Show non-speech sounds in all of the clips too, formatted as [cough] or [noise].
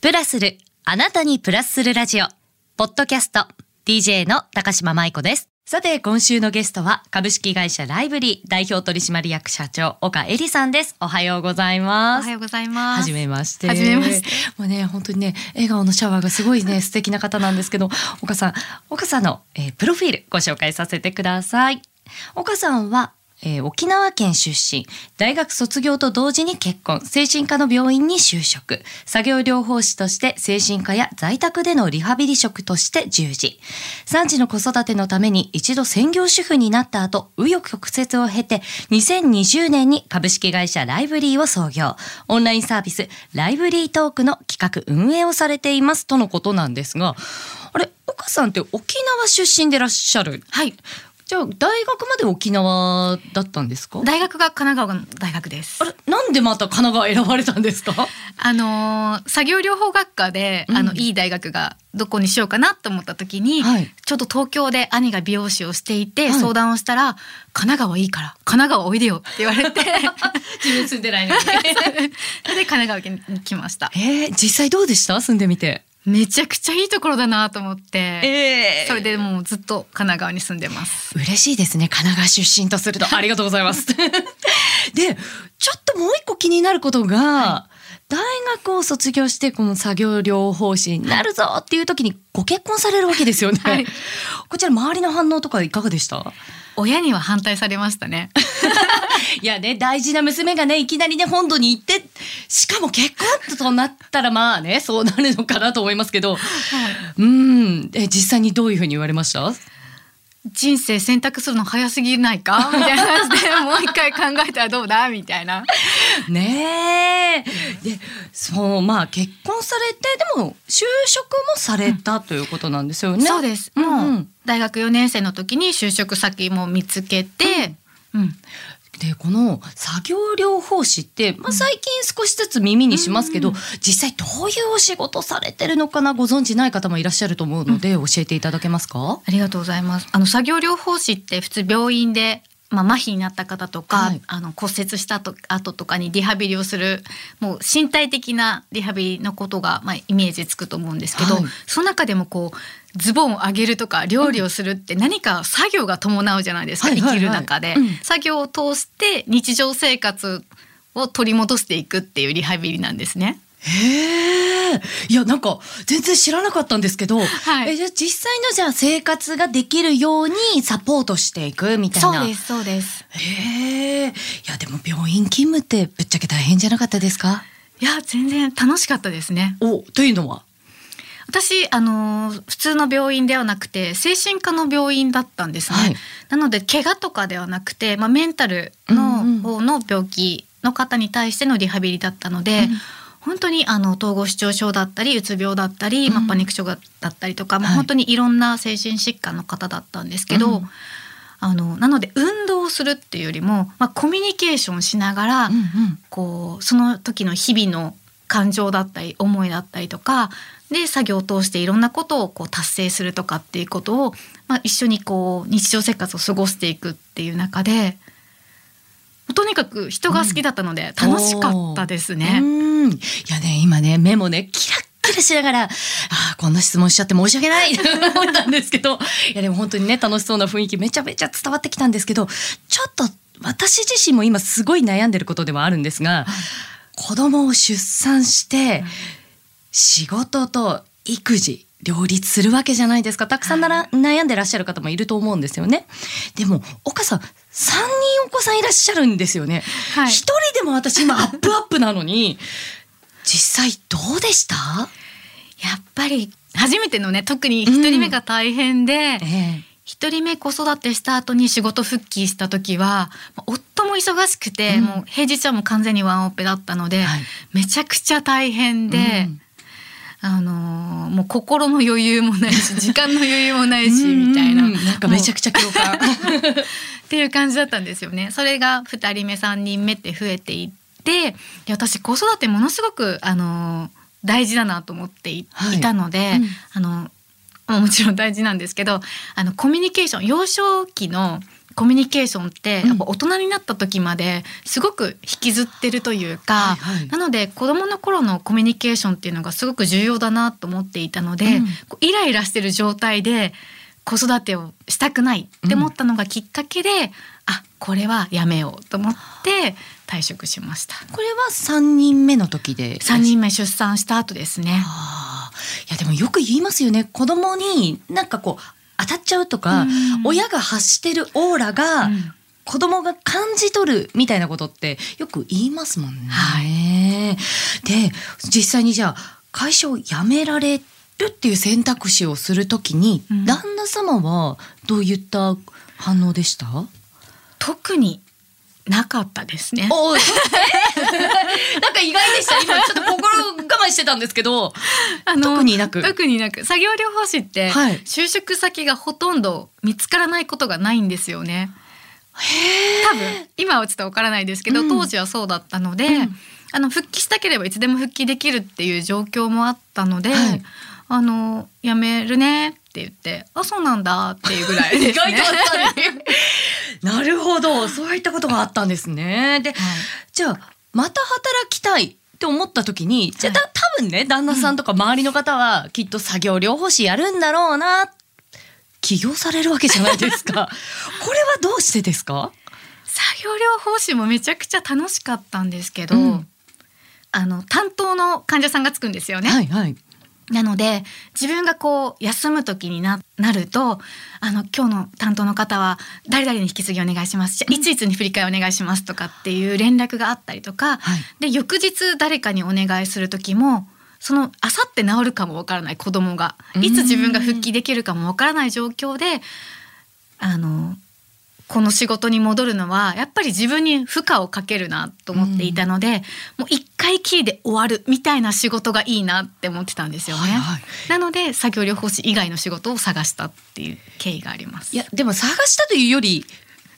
プラスる、あなたにプラスするラジオ。ポッドキャスト、DJ の高島舞子です。さて、今週のゲストは、株式会社ライブリー代表取締役社長、岡恵里さんです。おはようございます。おはようございます。はじめまして。はじめまして。もうね、本当にね、笑顔のシャワーがすごいね、[laughs] 素敵な方なんですけど、岡さん、岡さんの、えープロフィールご紹介させてください。岡さんは、えー沖縄県出身。大学卒業と同時に結婚。精神科の病院に就職。作業療法士として精神科や在宅でのリハビリ職として従事。3児の子育てのために一度専業主婦になった後紆余曲折を経て2020年に株式会社ライブリーを創業。オンラインサービスライブリートークの企画運営をされていますとのことなんですがあれ岡さんって沖縄出身でらっしゃる？はい。じゃあ大学まで沖縄だったんですか？大学が神奈川の大学です。あ。れなんでまた神奈川選ばれたんですか？あのー作業療法学科で、あのうんいい大学がどこにしようかなと思った時に、はい。ちょっと東京で兄が美容師をしていて、はい。相談をしたら神奈川いいから神奈川おいでよって言われて。[laughs] 自分住んでないのに。[laughs] で神奈川県に来ました。えー、実際どうでした？住んでみてめちゃくちゃいいところだなと思って、えそれでもうずっと神奈川に住んでます。嬉しいですね。神奈川出身とすると。ありがとうございます。[laughs] でちょっともう一個気になることが、大学を卒業してこの作業療法士になるぞっていう時にご結婚されるわけですよね、はい。こちら周りの反応とかいかがでした？親には反対されましたね。[laughs] いやね大事な娘がねいきなりね本土に行ってしかも結婚となったらまあねそうなるのかなと思いますけど。うん。え実際にどういうふうに言われました？人生選択するの早すぎないか？[laughs] みたいな感じでもう一回考えたらどうだ？みたいな。ねえ。でそうまあ結婚されてでも就職もされたということなんですよね。そうです。うんもう、うん大学4年生の時に就職先も見つけて、うん、でこの作業療法士って、まあ、最近少しずつ耳にしますけど、うん。実際どういうお仕事されてるのかなご存知ない方もいらっしゃると思うので、教えていただけますか？ありがとうございます。あの作業療法士って普通病院でまあ、麻痺になった方とか、はい。あの骨折したと後とかにリハビリをするもう身体的なリハビリのことが、まあ、イメージつくと思うんですけど、はい。その中でもこうズボンを上げるとか料理をするって何か作業が伴うじゃないですか、はいはいはい。生きる中で、うん。作業を通して日常生活を取り戻していくっていうリハビリなんですね。へえいやなんか全然知らなかったんですけど、はい。えじゃあ実際のじゃあ生活ができるようにサポートしていくみたいな。そうですそうです。へえいやでも病院勤務ってぶっちゃけ大変じゃなかったですか？いや全然楽しかったですね。おというのは？私あのー普通の病院ではなくて精神科の病院だったんですね、はい。なので怪我とかではなくて、まあ、メンタルうんうんの方の病気の方に対してのリハビリだったので、うん本当にあの統合失調症だったりうつ病だったり、まあうん。パニック症だったりとか、まあはい本当にいろんな精神疾患の方だったんですけど、うん。あのなので運動をするっていうよりも、まあ、コミュニケーションしながら、うんうん。こうその時の日々の感情だったり思いだったりとかで作業を通していろんなことをこう達成するとかっていうことを、まあ、一緒にこう日常生活を過ごしていくっていう中でとにかく人が好きだったので楽しかったですうね。ん。いやね今ね目もねキラッキラしながらあーこんな質問しちゃって申し訳ないと [laughs] 思ったんですけどいやでも本当にね楽しそうな雰囲気めちゃめちゃ伝わってきたんですけどちょっと私自身も今すごい悩んでることではあるんですが子供を出産して仕事と育児両立するわけじゃないですか。たくさんなら悩んでらっしゃる方もいると思うんですよね。でも岡さん3人お子さんいらっしゃるんですよね。はい。一、人でも私今アップアップなのに実際どうでした？やっぱり初めてのね特に一人目が大変で、ええ。一人目子育てした後に仕事復帰した時はまあ夫も忙しくて、うん。もう平日はもう完全にワンオペだったので、はい。めちゃくちゃ大変で、うん。あのーもう心の余裕もないし [laughs] 時間の余裕もないしみたいなうん。な。んかめちゃくちちゃ共感。ゃ [laughs] っていう感じだったんですよね。それが2人目3人目って増えていってで私子育てものすごく、あのー大事だなと思っていたので、うん。あのもちろん大事なんですけどあのコミュニケーション幼少期のコミュニケーションってやっぱ大人になった時まですごく引きずってるというか、はいはい。なので子どもの頃のコミュニケーションっていうのがすごく重要だなと思っていたので、うん。イライラしてる状態で子育てをしたくないって思ったのがきっかけで、あこれはやめようと思って退職しました。これは三人目の時で？3人目出産した後ですね。いやでもよく言いますよね。子供になんかこう当たっちゃうとか、うん親が発してるオーラが、うん子供が感じ取るみたいなことってよく言いますもんね。はで実際にじゃあ会社を辞められるっていう選択肢をするときに、うん旦那様はどういった反応でした？特になかったですね。お [laughs] なんか意外でした。今ちょっと心我慢してたんですけど、あの特になく特になく作業療法士って、はい就職先がほとんど見つからないことがないんですよね。多分今はちょっとわからないですけど、うん当時はそうだったので、うんあの復帰したければいつでも復帰できるっていう状況もあったので、はいあの辞めるねって言ってあそうなんだっていうぐらい。[laughs] 意外とあったね。[laughs] なるほど、そういったことがあったんですね。で、じゃあまた働きたいって思った時に、じゃあた多分ね旦那さんとか周りの方はきっと作業療法士やるんだろうな。起業されるわけじゃないですか。[laughs] これはどうしてですか？作業療法士もめちゃくちゃ楽しかったんですけど、うんあの担当の患者さんがつくんですよね。はいはい。なので自分がこう休む時にななるとあの今日の担当の方は誰々に引き継ぎお願いします。じゃあいついつに振り替えお願いしますとかっていう連絡があったりとか、はい。で翌日誰かにお願いする時もそのあさって治るかもわからない子供がいつ自分が復帰できるかもわからない状況であのこの仕事に戻るのはやっぱり自分に負荷をかけるなと思っていたので、もう一回きりで終わるみたいな仕事がいいなって思ってたんですよね。はいはいなので作業療法士以外の仕事を探したっていう経緯があります。いやでも探したというより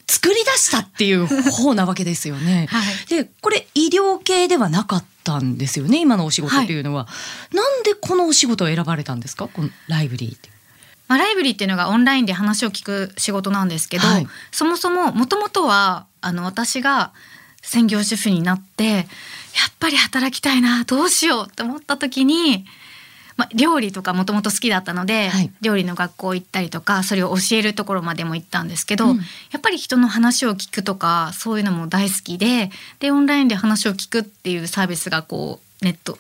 作り出したっていう方なわけですよね。[laughs] はいでこれ医療系ではなかったんですよね今のお仕事っていうのは、なんでこのお仕事を選ばれたんですか？このライブリーって。まあ、ライブリーっていうのがオンラインで話を聞く仕事なんですけど、はい。そもそももともとはあの私が専業主婦になってやっぱり働きたいなどうしようって思った時に、まあ、料理とかもともと好きだったので、はい。料理の学校行ったりとかそれを教えるところまでも行ったんですけど、うん。やっぱり人の話を聞くとかそういうのも大好きででオンラインで話を聞くっていうサービスがこうネット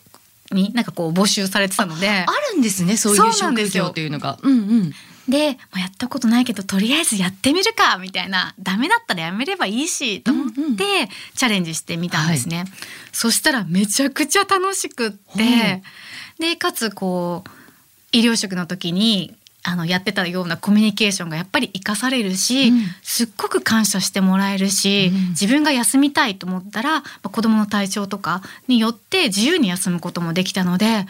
になんかこう募集されてたので。あるんですねそういう職業っていうのが。うんうん。で、まあ、やったことないけどとりあえずやってみるかみたいなダメだったらやめればいいしと思って、うんうんチャレンジしてみたんですね。そしたらめちゃくちゃ楽しくってでかつこう医療職の時にあのやってたようなコミュニケーションがやっぱり生かされるし、うん。すっごく感謝してもらえるし、うん。自分が休みたいと思ったら、まあ、子供の体調とかによって自由に休むこともできたので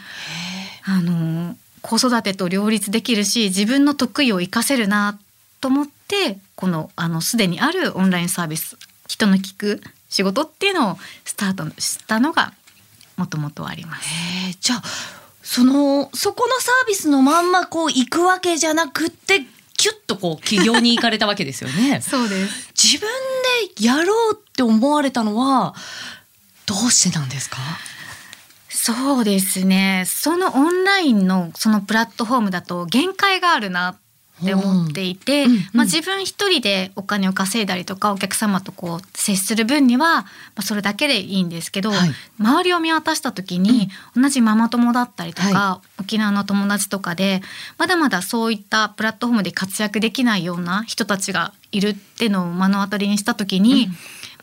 あの子育てと両立できるし自分の得意を活かせるなと思ってこのあのすでにあるオンラインサービス人の聞く仕事っていうのをスタートしたのがもともとあります。じゃあそのそこのサービスのまんまこう行くわけじゃなくってキュッとこう起業に行かれたわけですよね。[laughs] そうです自分でやろうって思われたのはどうしてなんですか？そうですねそのオンラインのそのプラットフォームだと限界があるなって思っていて、うん。うん。まあ、自分一人でお金を稼いだりとかお客様とこう接する分には、まあ、それだけでいいんですけど、はい。周りを見渡した時に、同じママ友だったりとか、は沖縄の友達とかでまだまだそういったプラットフォームで活躍できないような人たちがいるっていうのを目の当たりにした時に、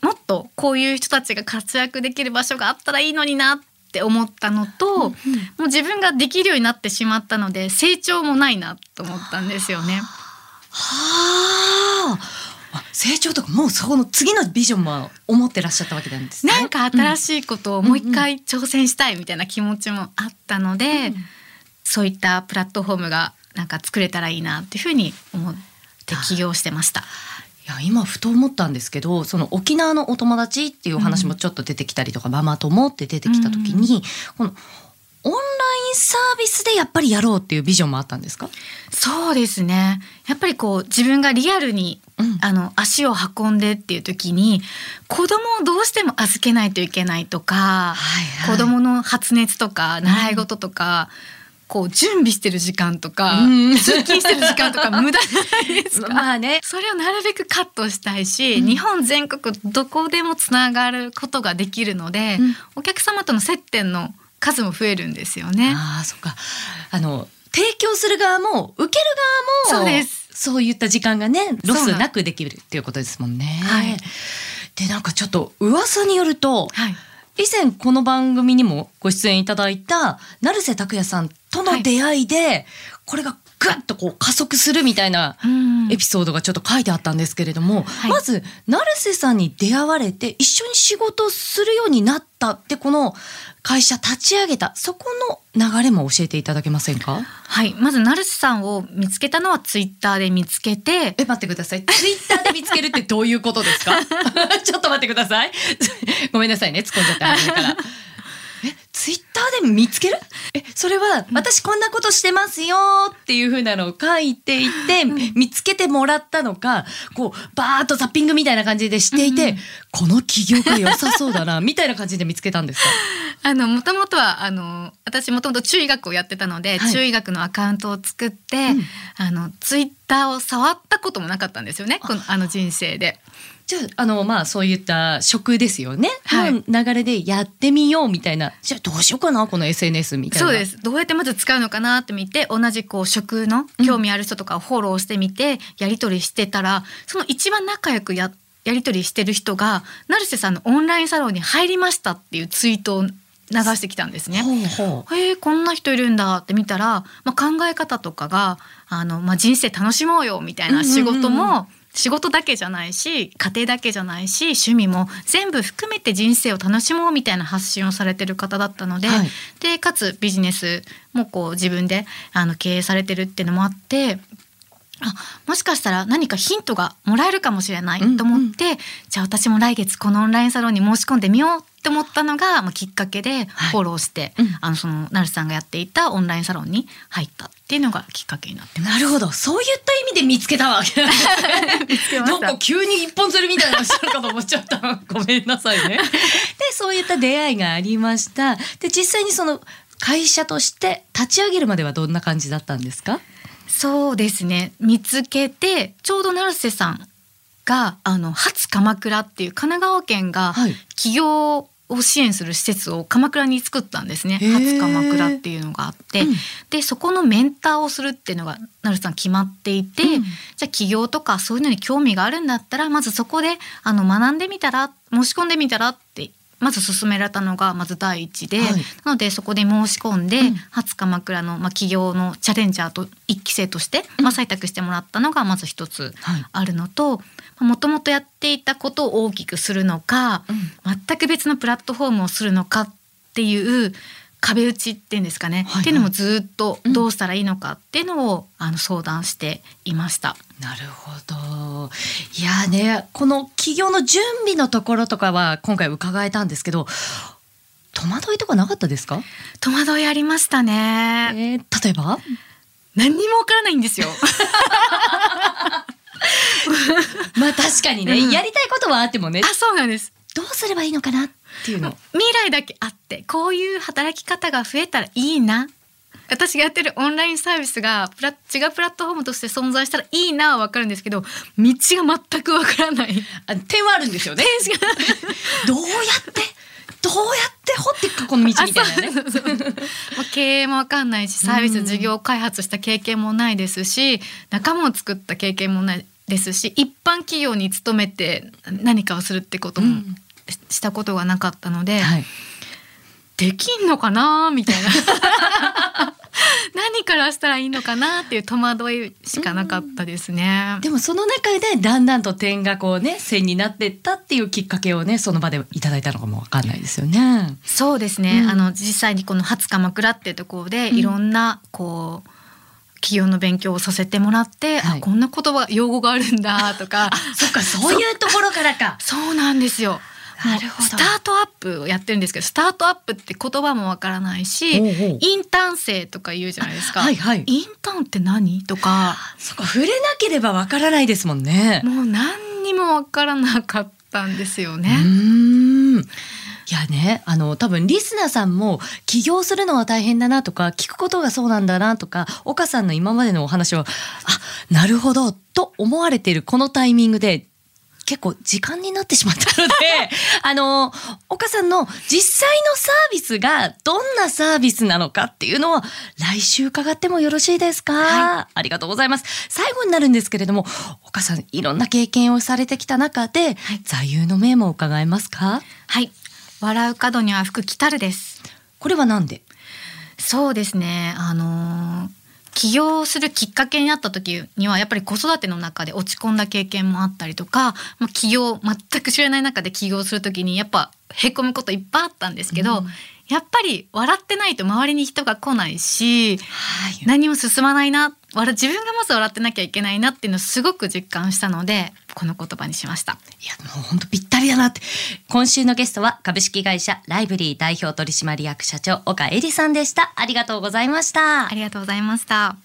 もっとこういう人たちが活躍できる場所があったらいいのになって思ったのと、もう自分ができるようになってしまったので成長もないなと思ったんですよね。はあ。あ成長とかもうそこの次のビジョンも思ってらっしゃったわけなんですね。なんか新しいことをもう一回挑戦したいみたいな気持ちもあったので、うんそういったプラットフォームがなんか作れたらいいなっていうふうに思って起業してました。いや今ふと思ったんですけどその沖縄のお友達っていうお話もちょっと出てきたりとか、ママ友って出てきた時に、このオンラインサービスでやっぱりやろうっていうビジョンもあったんですか？そうですね。やっぱりこう自分がリアルに、うん、あの足を運んでっていう時に子供をどうしても預けないといけないとか、はいはい、子供の発熱とか習い事とか、うんこう準備してる時間とか、通勤してる時間とか [laughs] 無駄じゃないですか。まあね、それをなるべくカットしたいし、うん、日本全国どこでもつながることができるので、うん、お客様との接点の数も増えるんですよね。あそっか。あの提供する側も受ける側もそうです。そういった時間がねロスなくできるっていうことですもんね。はい、でなんかちょっと噂によると。はい以前この番組にもご出演いただいた成瀬拓也さんとの出会いで、はい、これがぐっとこう加速するみたいなエピソードがちょっと書いてあったんですけれども、はい、まず成瀬さんに出会われて一緒に仕事するようになったってこの会社立ち上げたそこの流れも教えていただけませんか？はい。まず成瀬さんを見つけたのはツイッターで見つけて。え待ってください。ツイッターで見つけるってどういうことですか？[laughs] ちょっと待ってください。ごめんなさいね。突っ込んじゃった初めから。えツイッターで見つける？えそれは私こんなことしてますよっていう風なのを書いていて、見つけてもらったのかこうバーッとザッピングみたいな感じでしていて、この起業家良さそうだな [laughs] みたいな感じで見つけたんですか？あのもともとはあの私もともと中医学をやってたので、はい、中医学のアカウントを作って、うん、あのツイッターを触ったこともなかったんですよねこのあの人生で。じゃああのまあそういった職ですよね、はい、流れでやってみようみたいな。じゃあどうしようかなこの SNS みたいな。そうです。どうやってまず使うのかなって見て同じこう職の興味ある人とかをフォローしてみて、やり取りしてたらその一番仲良くややり取りしてる人が成瀬さんのオンラインサロンに入りましたっていうツイートを流してきたんですね。ほうほう。えー、こんな人いるんだって見たら、まあ、考え方とかがあの、まあ、人生楽しもうよみたいな仕事も、仕事だけじゃないし家庭だけじゃないし趣味も全部含めて人生を楽しもうみたいな発信をされてる方だったのではい、でかつビジネスもこう自分であの経営されてるっていうのもあってあもしかしたら何かヒントがもらえるかもしれないと思って、うんうん、じゃあ私も来月このオンラインサロンに申し込んでみようって思ったのが、まあ、きっかけでフォローして、はいうん、あのその成さんがやっていたオンラインサロンに入ったっていうのがきっかけになってなるほど。そういった意味で見つけたわけ。[laughs] なんか急に一本釣りみたいなのしてるかと思っちゃった。[laughs] ごめんなさいね。でそういった出会いがありました。で実際にその会社として立ち上げるまではどんな感じだったんですか？そうですね。見つけてちょうど成瀬さんがあの初鎌倉っていう神奈川県が起業を支援する施設を鎌倉に作ったんですね。初鎌倉っていうのがあって、うん、でそこのメンターをするっていうのが成瀬さん決まっていて、うん、じゃあ起業とかそういうのに興味があるんだったらまずそこであの学んでみたら申し込んでみたらってまず勧められたのがまず第一で、はい、なのでそこで申し込んで、うん、初鎌倉の、まあ、企業のチャレンジャーと一期生として、まあ、採択してもらったのがまず一つあるのともともとやっていたことを大きくするのか、うん、全く別のプラットフォームをするのかっていう壁打ちっていうんですかね、はいはい、っていうのもずっとどうしたらいいのかっていうのを、うん、あの相談していました。なるほど。いやね、この企業の準備のところとかは今回伺えたんですけど、戸惑いとかなかったですか？戸惑いありましたね。えー、例えば？何にもわからないんですよ。[laughs] [laughs] まあ確かにね、うん、やりたいことはあってもね。あ、そうなんです。どうすればいいのかなっていうの。未来だけあってこういう働き方が増えたらいいな。私がやってるオンラインサービスがプラ違うプラットフォームとして存在したらいいなは分かるんですけど道が全く分からない。あ点はあるんですよね。どうやって？どうやって掘っていくこの道みたいなね。経営も分かんないしサービス事業開発した経験もないですし仲間を作った経験もないですし一般企業に勤めて何かをするってこともしたことがなかったので、はい、できんのかな？みたいな。[laughs] 何からしたらいいのかなっていう戸惑いしかなかったですね。でもその中でだんだんと点がこうね線になってったっていうきっかけをねその場でいただいたのかもわかんないですよね。そうですね。うん、あの実際にこの初鎌倉っていうところでいろんなこう、うん企業の勉強をさせてもらって、はい、あこんな言葉用語があるんだ [laughs] とか。そっかそういうところからか。[laughs] そうなんですよ。なるほど。スタートアップをやってるんですけどスタートアップって言葉もわからないしインターン生とか言うじゃないですか。はいはい。インターンって何？とか。そこ触れなければわからないですもんね。もう何にもわからなかったんですようね。いやねあの多分リスナーさんも起業するのは大変だなとか聞くことがそうなんだなとか岡さんの今までのお話はあなるほどと思われているこのタイミングで結構時間になってしまったので [laughs] あの岡さんの実際のサービスがどんなサービスなのかっていうのは来週伺ってもよろしいですか、はありがとうございます。最後になるんですけれども岡さんいろんな経験をされてきた中で、座右の銘も伺えますか？はい。笑う角には福来たるです。これはなんで？そうですね。あのー起業するきっかけになった時にはやっぱり子育ての中で落ち込んだ経験もあったりとか、まあ、起業全く知らない中で起業する時にやっぱへこむこといっぱいあったんですけど、うんやっぱり笑ってないと周りに人が来ないしはい何も進まないな笑自分がまず笑ってなきゃいけないなっていうのをすごく実感したのでこの言葉にしました。いやもう本当ぴったりだなって今週のゲストは株式会社ライブリー代表取締役社長岡恵里さんでしたありがとうございましたありがとうございました。